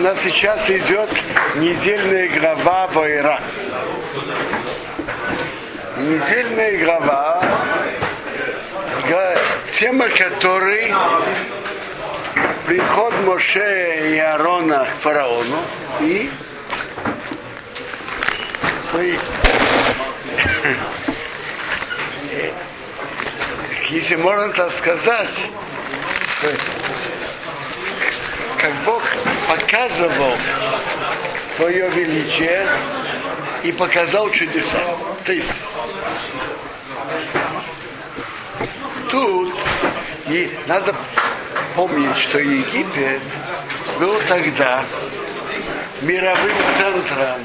нас сейчас идет недельная глава Вайра. Недельная глава, тема которой приход Моше и Аарона к фараону и если можно так сказать, как Бог показывал свое величие и показал чудеса. То есть тут и надо помнить, что Египет был тогда мировым центром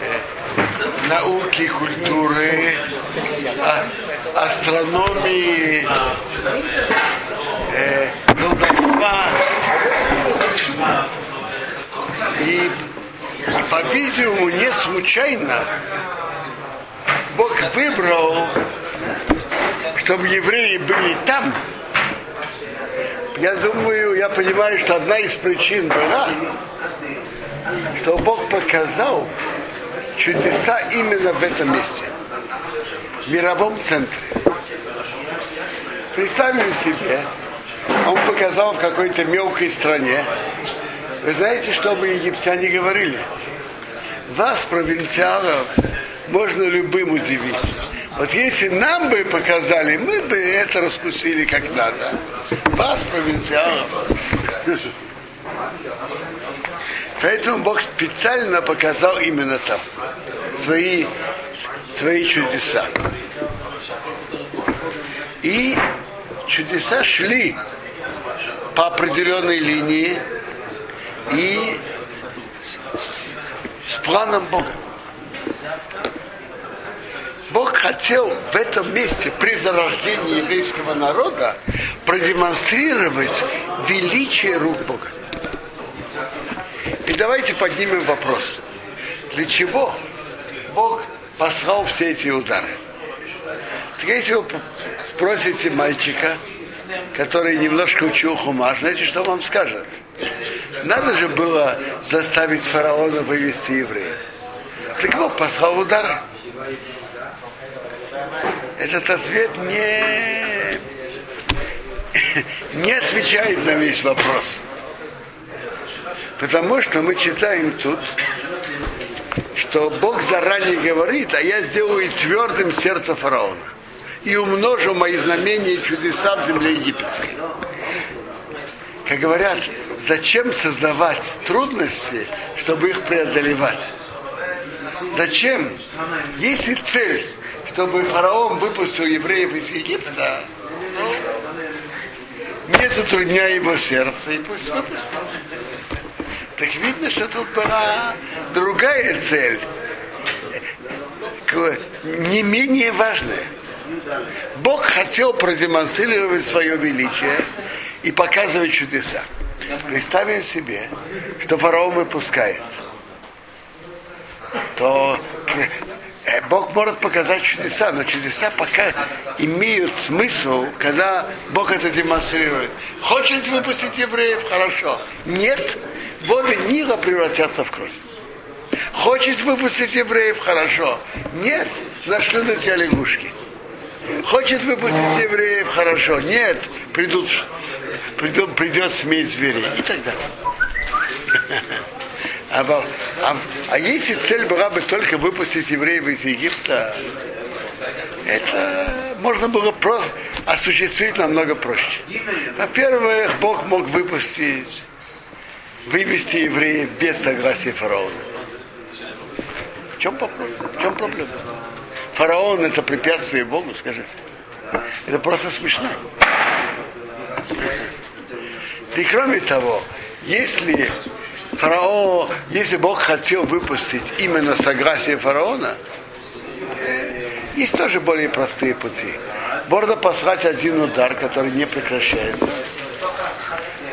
э, науки, культуры, а, астрономии, э, колдовства. И, по-видимому, не случайно Бог выбрал, чтобы евреи были там. Я думаю, я понимаю, что одна из причин была, что Бог показал чудеса именно в этом месте в мировом центре. Представим себе, он показал в какой-то мелкой стране. Вы знаете, что бы египтяне говорили? Вас, провинциалов, можно любым удивить. Вот если нам бы показали, мы бы это раскусили как надо. Вас, провинциалов. Поэтому Бог специально показал именно там свои свои чудеса. И чудеса шли по определенной линии и с, планом Бога. Бог хотел в этом месте при зарождении еврейского народа продемонстрировать величие рук Бога. И давайте поднимем вопрос. Для чего Бог послал все эти удары. Так если вы спросите мальчика, который немножко учил хумаш, знаете, что вам скажет? Надо же было заставить фараона вывести евреев. Так Бог послал удары. Этот ответ не, не отвечает на весь вопрос. Потому что мы читаем тут, что Бог заранее говорит, а я сделаю твердым сердце фараона и умножу мои знамения и чудеса в земле египетской. Как говорят, зачем создавать трудности, чтобы их преодолевать? Зачем? Если цель, чтобы фараон выпустил евреев из Египта, ну, не затрудняя его сердце, и пусть выпустит. Так видно, что тут была другая цель, не менее важная. Бог хотел продемонстрировать свое величие и показывать чудеса. Представим себе, что фараон выпускает. То э, Бог может показать чудеса, но чудеса пока имеют смысл, когда Бог это демонстрирует. Хочет выпустить евреев? Хорошо. Нет, воды Нила превратятся в кровь. Хочет выпустить евреев? Хорошо. Нет, нашли на тебя лягушки. Хочет выпустить евреев? Хорошо. Нет, придут, придут, придет смесь зверей и так далее. А, а, а если цель была бы только выпустить евреев из Египта, это можно было просто осуществить намного проще. Во-первых, Бог мог выпустить вывести евреев без согласия фараона. В чем вопрос? В чем проблема? Фараон это препятствие Богу, скажите. Это просто смешно. И кроме того, если фараон, если Бог хотел выпустить именно согласие фараона, есть тоже более простые пути. Можно послать один удар, который не прекращается.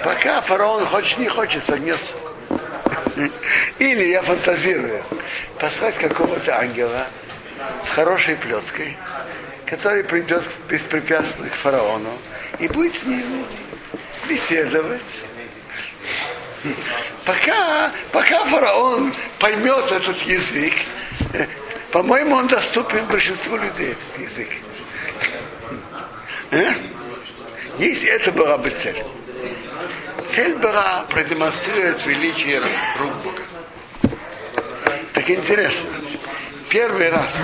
Пока фараон хочет, не хочет, согнется. Или я фантазирую, послать какого-то ангела с хорошей плеткой, который придет беспрепятственно к фараону и будет с ним беседовать. Пока, пока фараон поймет этот язык, по-моему, он доступен большинству людей, язык. Э? Если это была бы цель. Цель была продемонстрировать величие рук Бога. Так интересно. Первый раз,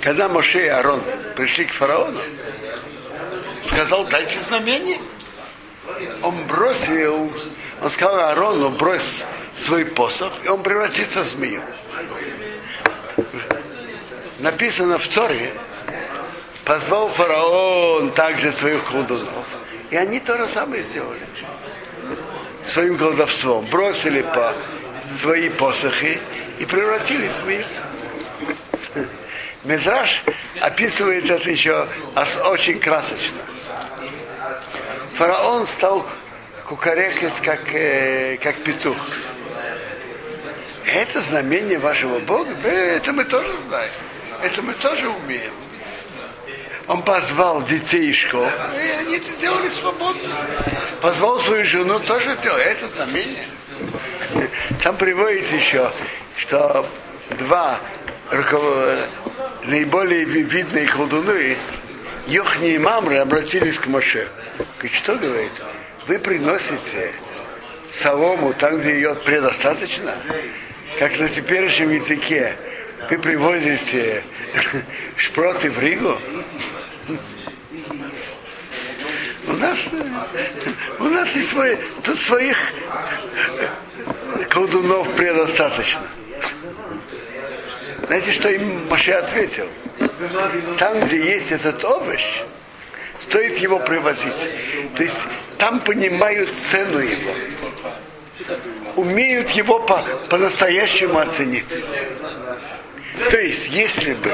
когда Моше и Арон пришли к фараону, сказал, дайте знамение. Он бросил, он сказал Арону, брось свой посох, и он превратится в змею. Написано в Торе, позвал фараон также своих колдунов, и они то же самое сделали. Своим колдовством бросили по свои посохи и превратились в змею. Мизраш описывает это еще очень красочно. Фараон стал кукарекать, как, э, как петух. Это знамение вашего Бога? Да, это мы тоже знаем. Это мы тоже умеем. Он позвал детей из школ, и они это делали свободно. Позвал свою жену, тоже делал. Это знамение. Там приводится еще, что два наиболее видные колдуны, Йохни и Мамры, обратились к Моше. Говорит, что говорит? Вы приносите солому там, где ее предостаточно, как на теперешнем языке. Вы привозите шпроты в Ригу. У нас, у нас и свои, тут своих колдунов предостаточно. Знаете, что им Маше ответил? Там, где есть этот овощ, стоит его привозить. То есть там понимают цену его. Умеют его по, по-настоящему оценить. То есть, если бы,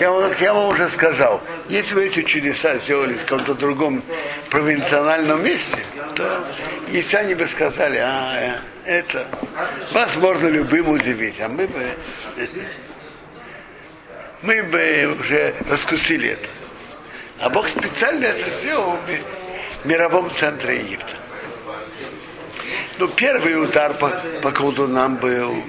я, я вам уже сказал, если бы эти чудеса сделали в каком-то другом провинциональном месте, то египтяне бы сказали, а, э, это, вас можно любым удивить, а мы бы, мы бы уже раскусили это. А Бог специально это сделал в мировом центре Египта. Ну, первый удар по, по колдунам был,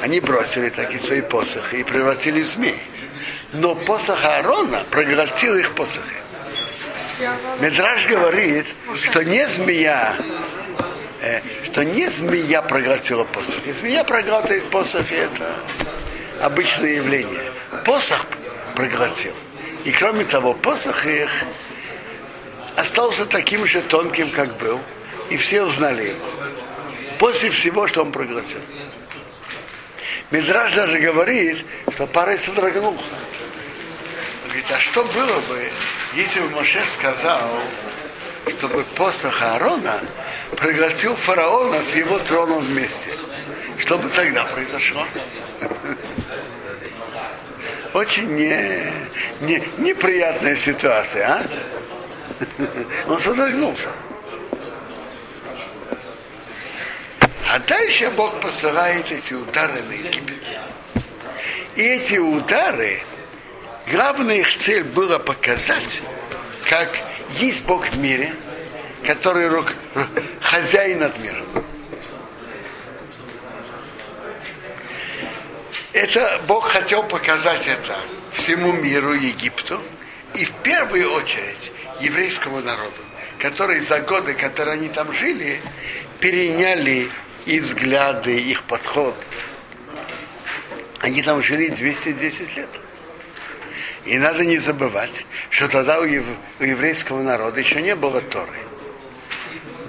они бросили такие свои посохи и превратили в змей. Но посох Аарона проглотил их посохи. Медраж говорит, что не змея, э, что не змея проглотила посохи. Змея проглатывает посохи, это обычное явление. Посох проглотил. И кроме того, посох их остался таким же тонким, как был, и все узнали его. После всего, что он проглотил. Мизраж даже говорит, что парой содрогнулся. Говорит, а что было бы, если бы Моше сказал, чтобы посох Аарона проглотил фараона с его троном вместе? Что бы тогда произошло? очень не, не, неприятная ситуация, а? Он содрогнулся. А дальше Бог посылает эти удары на Египет. И эти удары, главная их цель была показать, как есть Бог в мире, который рук, хозяин над миром. Это Бог хотел показать это всему миру, Египту, и в первую очередь еврейскому народу, которые за годы, которые они там жили, переняли и взгляды, их подход. Они там жили 210 лет. И надо не забывать, что тогда у еврейского народа еще не было Торы.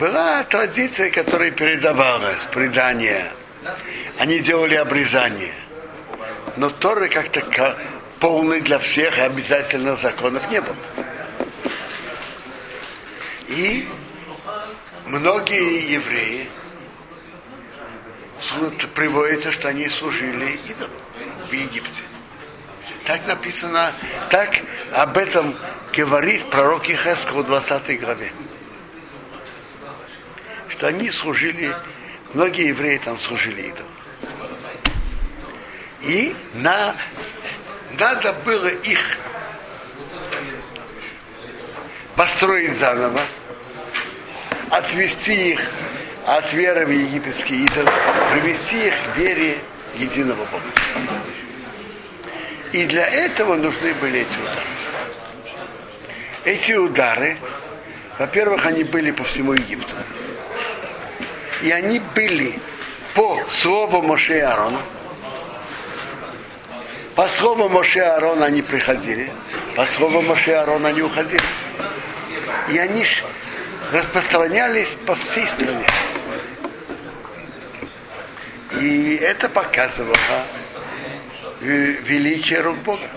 Была традиция, которая передавалась, предание. Они делали обрезание но Торы как-то полный для всех и обязательно законов не было. И многие евреи приводится, что они служили идолам в Египте. Так написано, так об этом говорит пророк Ихесков в 20 главе. Что они служили, многие евреи там служили идолам. И на, надо было их построить заново, отвести их от веры в египетский идол, привести их к вере единого Бога. И для этого нужны были эти удары. Эти удары, во-первых, они были по всему Египту. И они были по слову Моше Аарона. По слову Моше Аарона они приходили, по слову Моше Аарона они уходили. И они распространялись по всей стране. И это показывало величие рук Бога.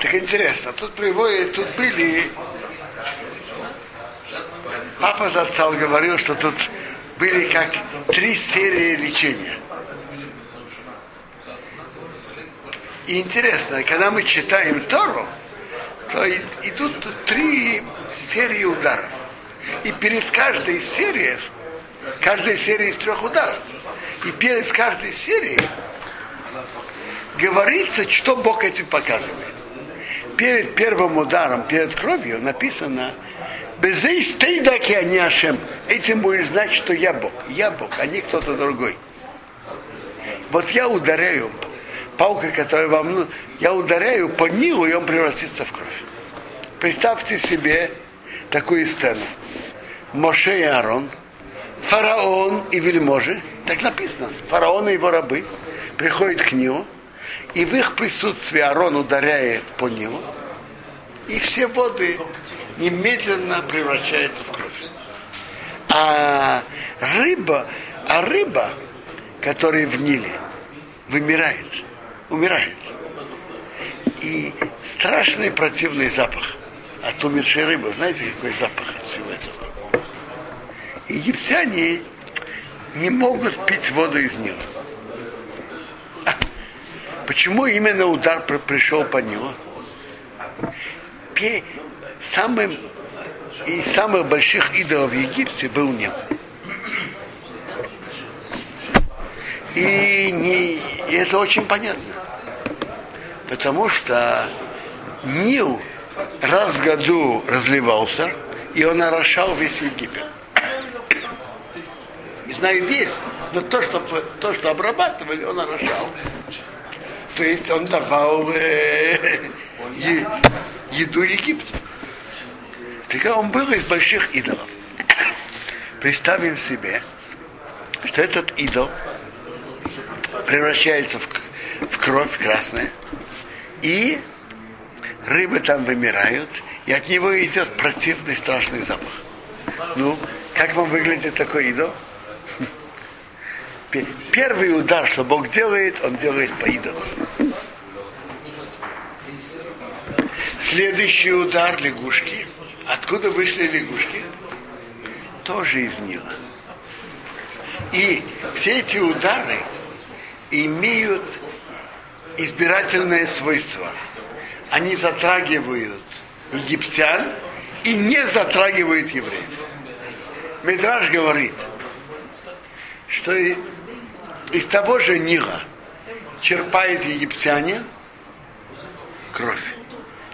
Так интересно, тут приводит, тут были... Папа Зацал говорил, что тут были как три серии лечения. И интересно, когда мы читаем Тору, то идут три серии ударов. И перед каждой серией, каждой серией из трех ударов, и перед каждой серией говорится, что Бог этим показывает. Перед первым ударом, перед кровью написано Безей стейдаки они Ашем. Этим будешь знать, что я Бог. Я Бог, а не кто-то другой. Вот я ударяю палкой, которая вам ну, я ударяю по Нилу, и он превратится в кровь. Представьте себе такую сцену. Моше и Аарон, фараон и вельможи, так написано, фараон и его рабы приходят к нему, и в их присутствии Аарон ударяет по нему, и все воды немедленно превращаются в кровь. А рыба, а рыба, которая в Ниле, вымирает, умирает. И страшный противный запах от умершей рыбы. Знаете, какой запах от всего этого? Египтяне не могут пить воду из него. Почему именно удар пришел по нему? Самым и самых больших идолов в Египте был Нил. И, не, это очень понятно. Потому что Нил раз в году разливался, и он орошал весь Египет. Не знаю весь, но то, что, то, что обрабатывали, он орошал то есть он давал э, е, еду Египту. Так он был из больших идолов. Представим себе, что этот идол превращается в, в кровь красная, и рыбы там вымирают, и от него идет противный страшный запах. Ну, как вам выглядит такой идол? Первый удар, что Бог делает, он делает по идолу. Следующий удар лягушки. Откуда вышли лягушки? Тоже из Нила. И все эти удары имеют избирательное свойство. Они затрагивают египтян и не затрагивают евреев. Медраж говорит, что из того же Нила черпает египтяне кровь,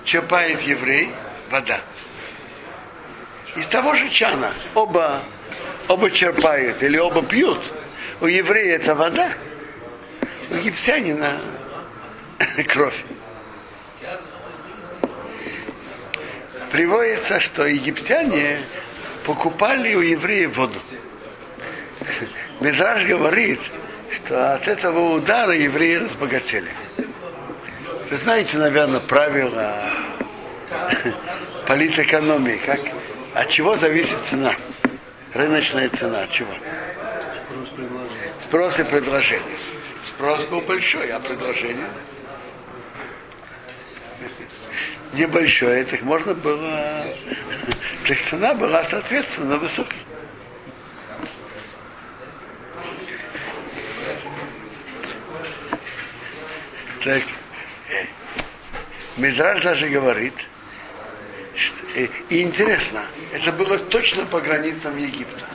черпает еврей вода. Из того же чана оба, оба черпают или оба пьют. У еврея это вода, у египтянина кровь. Приводится, что египтяне покупали у евреев воду. Мидраж говорит, что от этого удара евреи разбогатели. Вы знаете, наверное, правила политэкономии, как, от чего зависит цена, рыночная цена, от чего? Спрос, и предложение. Спрос был большой, а предложение небольшое, так можно было, так цена была соответственно высокой. Так, э, Мидраж даже говорит, э, и интересно, это было точно по границам Египта.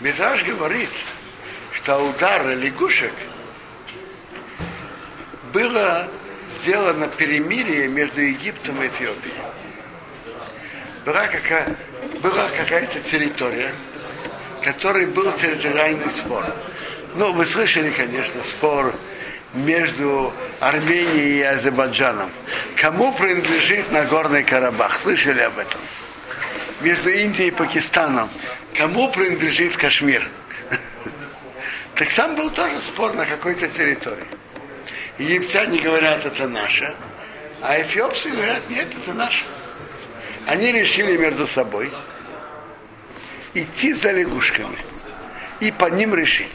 Мидраж говорит, что удар лягушек было сделано перемирие между Египтом и Эфиопией. Была какая, была какая-то территория, который был территориальный спор. Ну, вы слышали, конечно, спор между Арменией и Азербайджаном. Кому принадлежит Нагорный Карабах? Слышали об этом? Между Индией и Пакистаном. Кому принадлежит Кашмир? Так там был тоже спор на какой-то территории. Египтяне говорят, это наше, а эфиопцы говорят, нет, это наше. Они решили между собой идти за лягушками и по ним решить.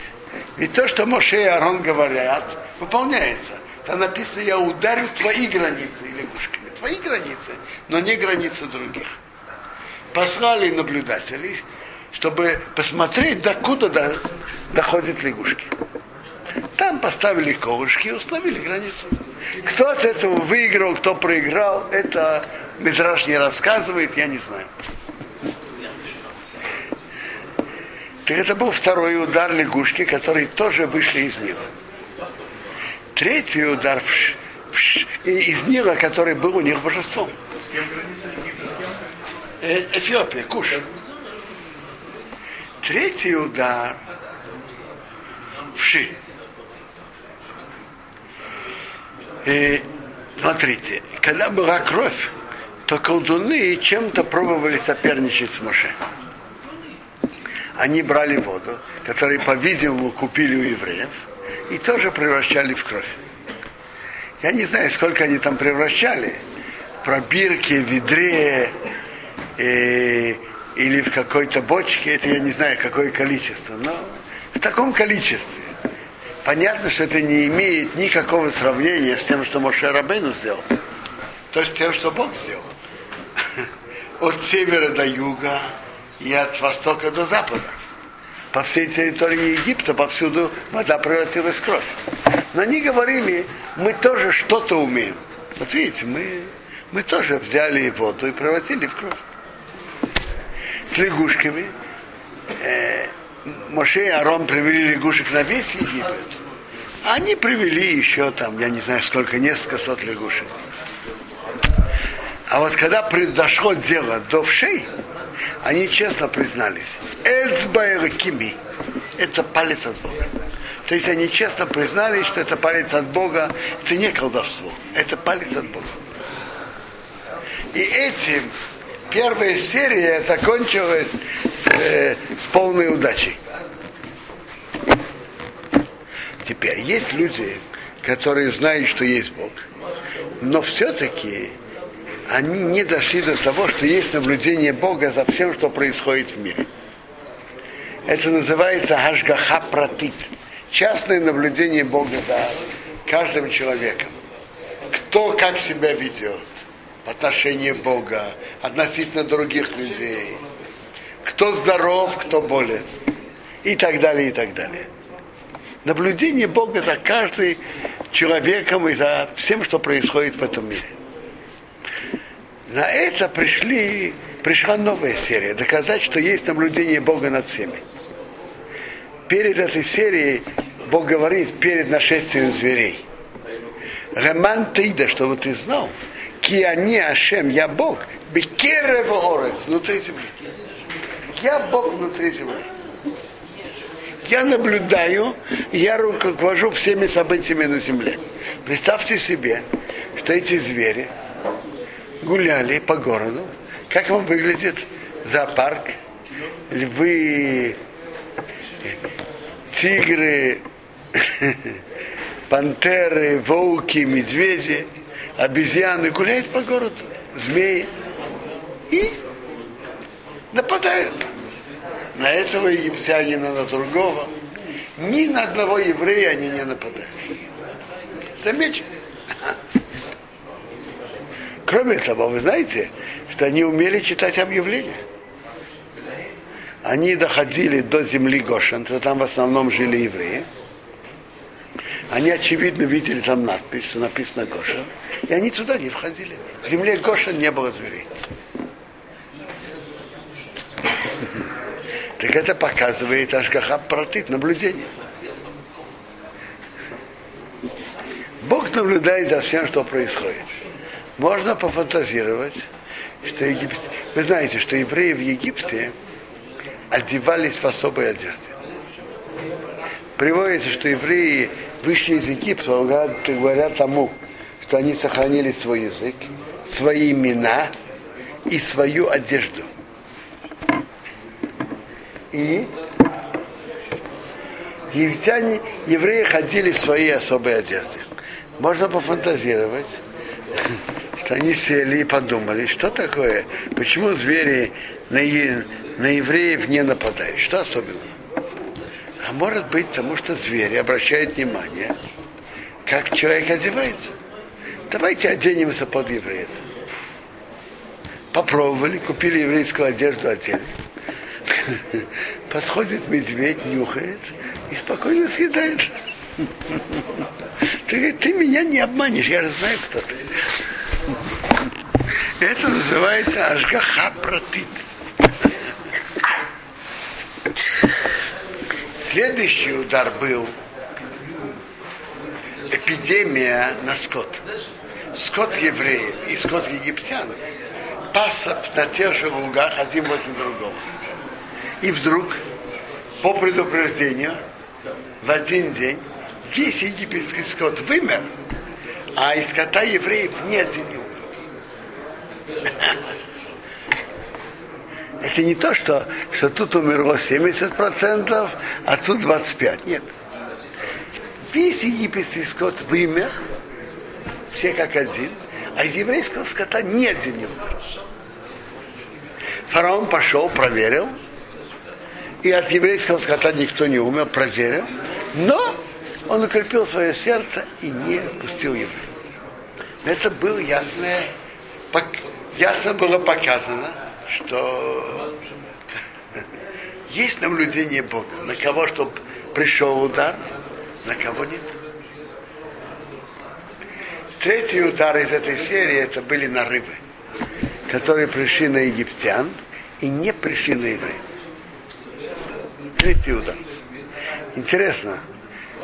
Ведь то, что Моше и Арон говорят, выполняется. Там написано, я ударю твои границы лягушками. Твои границы, но не границы других. Послали наблюдателей, чтобы посмотреть, докуда до, доходят лягушки. Там поставили колышки и установили границу. Кто от этого выиграл, кто проиграл, это Мизраж не рассказывает, я не знаю. Так это был второй удар лягушки, которые тоже вышли из Нила. Третий удар в, в, из Нила, который был у них божеством. Э, Эфиопия, Куш. Третий удар в Ши. И, смотрите, когда была кровь, то колдуны чем-то пробовали соперничать с Моше. Они брали воду, которую, по-видимому, купили у евреев, и тоже превращали в кровь. Я не знаю, сколько они там превращали. Пробирки, ведре э, или в какой-то бочке, это я не знаю, какое количество, но в таком количестве. Понятно, что это не имеет никакого сравнения с тем, что Моше Рабейну сделал. То есть тем, что Бог сделал. От севера до юга и от востока до запада. По всей территории Египта повсюду вода превратилась в кровь. Но они говорили, мы тоже что-то умеем. Вот видите, мы, мы тоже взяли воду и превратили в кровь. С лягушками. Э, Моше и Арон привели лягушек на весь Египет. Они привели еще там, я не знаю сколько, несколько сот лягушек. А вот когда произошло дело до вшей, они честно признались. Эцбайракими. Это палец от Бога. То есть они честно признались, что это палец от Бога, это не колдовство, это палец от Бога. И этим первая серия закончилась с, э, с полной удачей. Теперь есть люди, которые знают, что есть Бог, но все-таки они не дошли до того, что есть наблюдение Бога за всем, что происходит в мире. Это называется Хашгаха Пратит. Частное наблюдение Бога за каждым человеком. Кто как себя ведет в отношении Бога, относительно других людей. Кто здоров, кто болен. И так далее, и так далее. Наблюдение Бога за каждым человеком и за всем, что происходит в этом мире. На это пришли, пришла новая серия, доказать, что есть наблюдение Бога над всеми. Перед этой серией Бог говорит, перед нашествием зверей. Реман Тейда, чтобы ты знал, Киани Ашем, я Бог, Бекерево Орец, внутри земли. Я Бог внутри земли. Я наблюдаю, я руковожу всеми событиями на земле. Представьте себе, что эти звери, гуляли по городу. Как вам выглядит зоопарк? Львы, тигры, пантеры, волки, медведи, обезьяны гуляют по городу, змеи. И нападают на этого египтянина, на другого. Ни на одного еврея они не нападают. Замечено. Кроме того, вы знаете, что они умели читать объявления. Они доходили до земли Гошин, то там в основном жили евреи. Они, очевидно, видели там надпись, что написано Гошин, и они туда не входили. В земле Гошин не было зверей. Так это показывает Ашгаха протит наблюдение. Бог наблюдает за всем, что происходит можно пофантазировать, что Египет... Вы знаете, что евреи в Египте одевались в особой одежде. Приводится, что евреи вышли из Египта, говорят тому, что они сохранили свой язык, свои имена и свою одежду. И египтяне, евреи ходили в своей особой одежде. Можно пофантазировать, что они сели и подумали, что такое, почему звери на, на евреев не нападают, что особенного. А может быть, потому что звери обращают внимание, как человек одевается. Давайте оденемся под евреев. Попробовали, купили еврейскую одежду, одели. Подходит медведь, нюхает и спокойно съедает. Ты ты меня не обманешь, я же знаю, кто ты. Это называется Ашгаха Протит. Следующий удар был эпидемия на скот. Скот евреев и скот египтян пасся на тех же лугах один возле другого. И вдруг, по предупреждению, в один день весь египетский скот вымер, а из скота евреев ни один не умер. Это не то, что, что тут умерло 70%, а тут 25%. Нет. Весь египетский скот вымер, все как один, а из еврейского скота ни один не умер. Фараон пошел, проверил, и от еврейского скота никто не умер, проверил, но он укрепил свое сердце и не отпустил евреев. Это было ясное, ясно было показано, что есть наблюдение Бога. На кого, чтобы пришел удар, на кого нет. Третий удар из этой серии это были нарывы, которые пришли на египтян и не пришли на евреев. Третий удар. Интересно,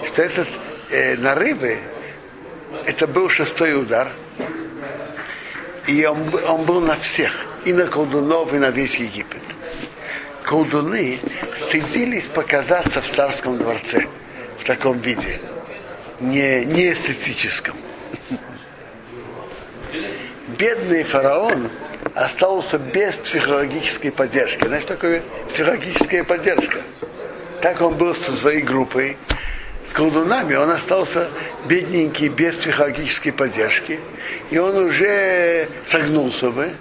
что этот э, нарывы, это был шестой удар, и он, он был на всех и на колдунов, и на весь Египет. Колдуны стыдились показаться в царском дворце в таком виде, не, не эстетическом. Бедный фараон остался без психологической поддержки. Знаешь, такое психологическая поддержка? Так он был со своей группой, с колдунами, он остался бедненький, без психологической поддержки, и он уже согнулся бы,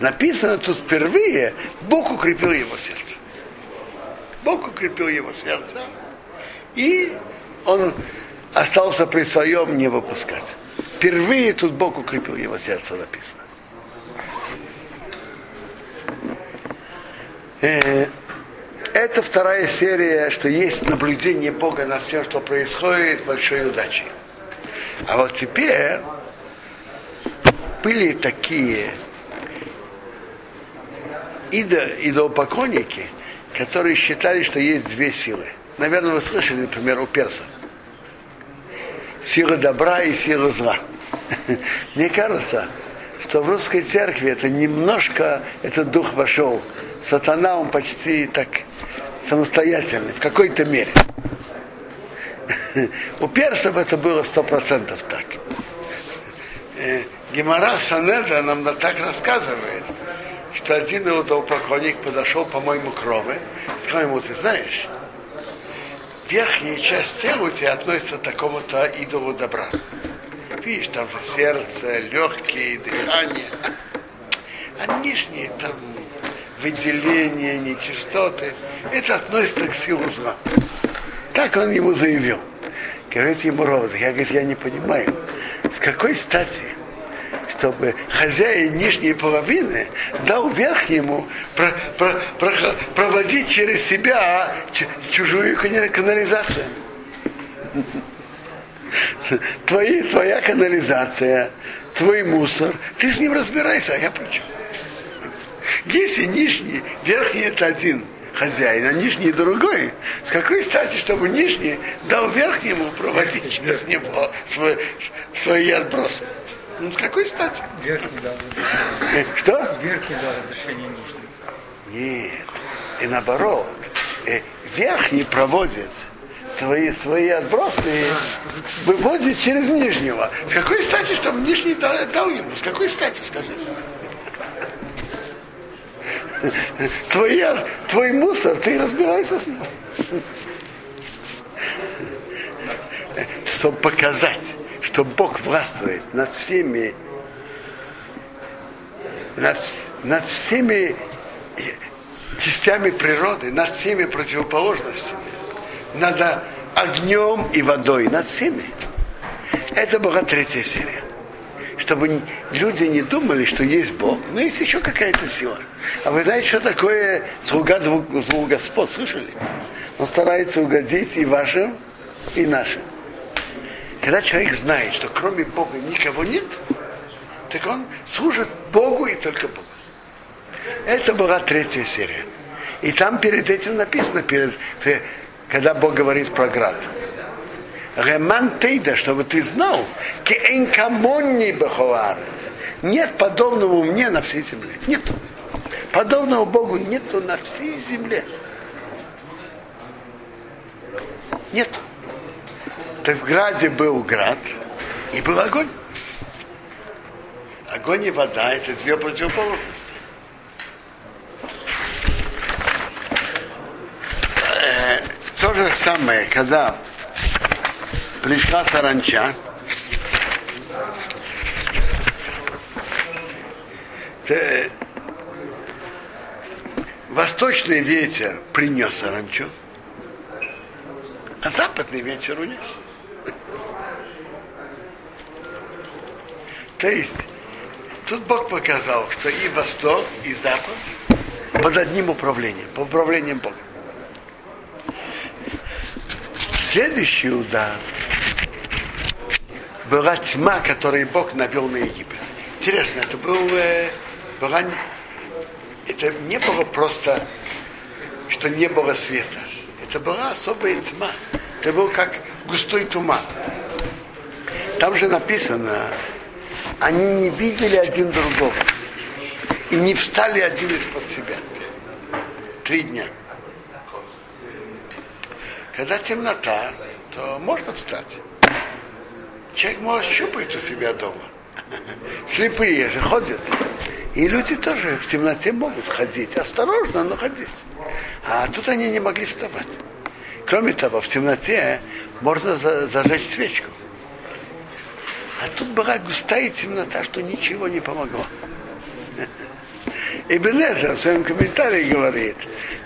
Написано тут впервые, Бог укрепил его сердце. Бог укрепил его сердце, и он остался при своем не выпускать. Впервые тут Бог укрепил его сердце, написано. Это вторая серия, что есть наблюдение Бога на все, что происходит, большой удачей. А вот теперь были такие идо, идолопоклонники, которые считали, что есть две силы. Наверное, вы слышали, например, у персов. Сила добра и сила зла. Мне кажется, что в русской церкви это немножко, этот дух вошел. Сатана, он почти так самостоятельный, в какой-то мере. У персов это было сто процентов так. Э, Гемора Санеда нам так рассказывает, что один идолопоклонник подошел, по-моему, к Рове, сказал ему, ты знаешь, верхняя часть тела у тебя относится к такому-то идолу добра. Видишь, там же сердце, легкие, дыхание. А нижние там выделения, нечистоты, это относится к силу зла. Так он ему заявил. Говорит ему Ровод, я, говорит, я не понимаю, с какой стати чтобы хозяин нижней половины дал верхнему про, про, про, проводить через себя чужую канализацию. Твои, твоя канализация, твой мусор, ты с ним разбирайся, а я при? Если нижний, верхний это один хозяин, а нижний другой, с какой стати, чтобы нижний дал верхнему проводить через него свои, свои отбросы? Ну, с какой стати? Верхний дал Э, Что? Верхний дал разрешение нижний. Нет. И наоборот. Э, Верхний проводит свои, свои отбросы и выводит через нижнего. С какой стати, чтобы нижний дал, дал ему? С какой стати, скажите? Твой, твой мусор, ты разбирайся с ним. Чтобы показать, что Бог властвует над всеми, над, над всеми частями природы, над всеми противоположностями, над огнем и водой, над всеми. Это была третья серия. Чтобы люди не думали, что есть Бог, но есть еще какая-то сила. А вы знаете, что такое слуга двух, двух господ, слышали? Он старается угодить и вашим, и нашим. Когда человек знает, что кроме Бога никого нет, так он служит Богу и только Богу. Это была третья серия. И там перед этим написано, перед, когда Бог говорит про град. Реман Тейда, чтобы ты знал, кеэнкамонни бахуарец. Нет подобного мне на всей земле. Нет. Подобного Богу нету на всей земле. Нет. Так в граде был град и был огонь. Огонь и вода это две противоположности. Э, то же самое, когда пришла саранча, то, восточный ветер принес саранчу, а западный ветер унес. То есть, тут Бог показал, что и Восток, и Запад под одним управлением, под управлением Бога. Следующий удар была тьма, которую Бог навел на Египет. Интересно, это был, э, была, это не было просто, что не было света. Это была особая тьма. Это был как густой туман. Там же написано, они не видели один другого и не встали один из-под себя. Три дня. Когда темнота, то можно встать. Человек может щупать у себя дома. Слепые же ходят. И люди тоже в темноте могут ходить. Осторожно, но ходить. А тут они не могли вставать. Кроме того, в темноте можно зажечь свечку. А тут была густая темнота, что ничего не помогло. И Бенезер в своем комментарии говорит,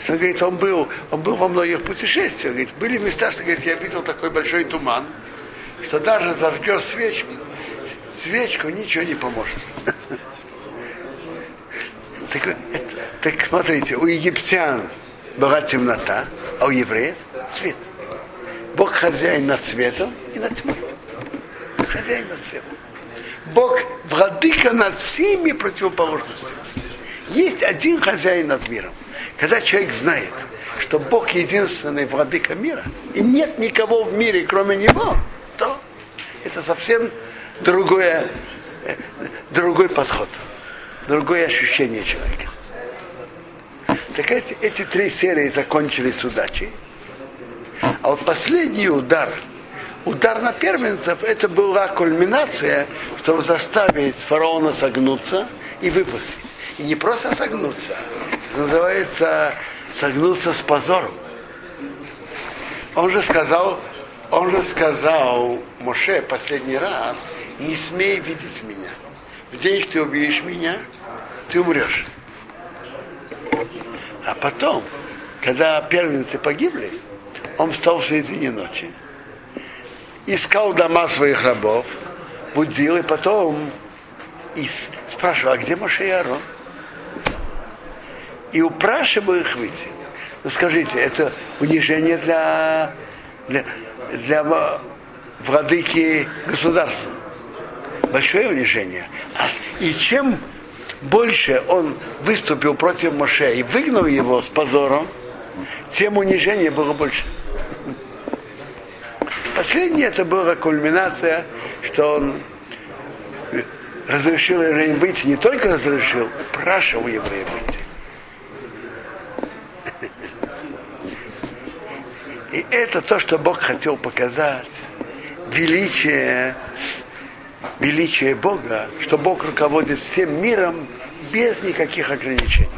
что говорит, он, был, он был во многих путешествиях. Говорит, были места, что говорит, я видел такой большой туман, что даже зажгешь свечку, свечку ничего не поможет. Так, так смотрите, у египтян была темнота, а у евреев цвет. Бог хозяин над цветом и над тьмой. Хозяин над цветом. Бог владыка над всеми противоположностями. Есть один хозяин над миром. Когда человек знает, что Бог единственный владыка мира, и нет никого в мире, кроме него, это совсем другое, другой подход, другое ощущение человека. Так эти, эти три серии закончились с удачей. А вот последний удар, удар на первенцев, это была кульминация, чтобы заставить фараона согнуться и выпустить. И не просто согнуться, это называется согнуться с позором. Он же сказал, он же сказал Моше последний раз, не смей видеть меня. В день, что ты увидишь меня, ты умрешь. А потом, когда первенцы погибли, он встал в середине ночи, искал дома своих рабов, будил, и потом и спрашивал, а где Моше и Арон? И упрашивал их выйти. Ну скажите, это унижение для, для, для владыки государства. Большое унижение. А И чем больше он выступил против Моше и выгнал его с позором, тем унижение было больше. Последнее это была кульминация, что он разрешил евреям выйти, не только разрешил, прашивал евреев выйти. И это то, что Бог хотел показать. Величие, величие Бога, что Бог руководит всем миром без никаких ограничений.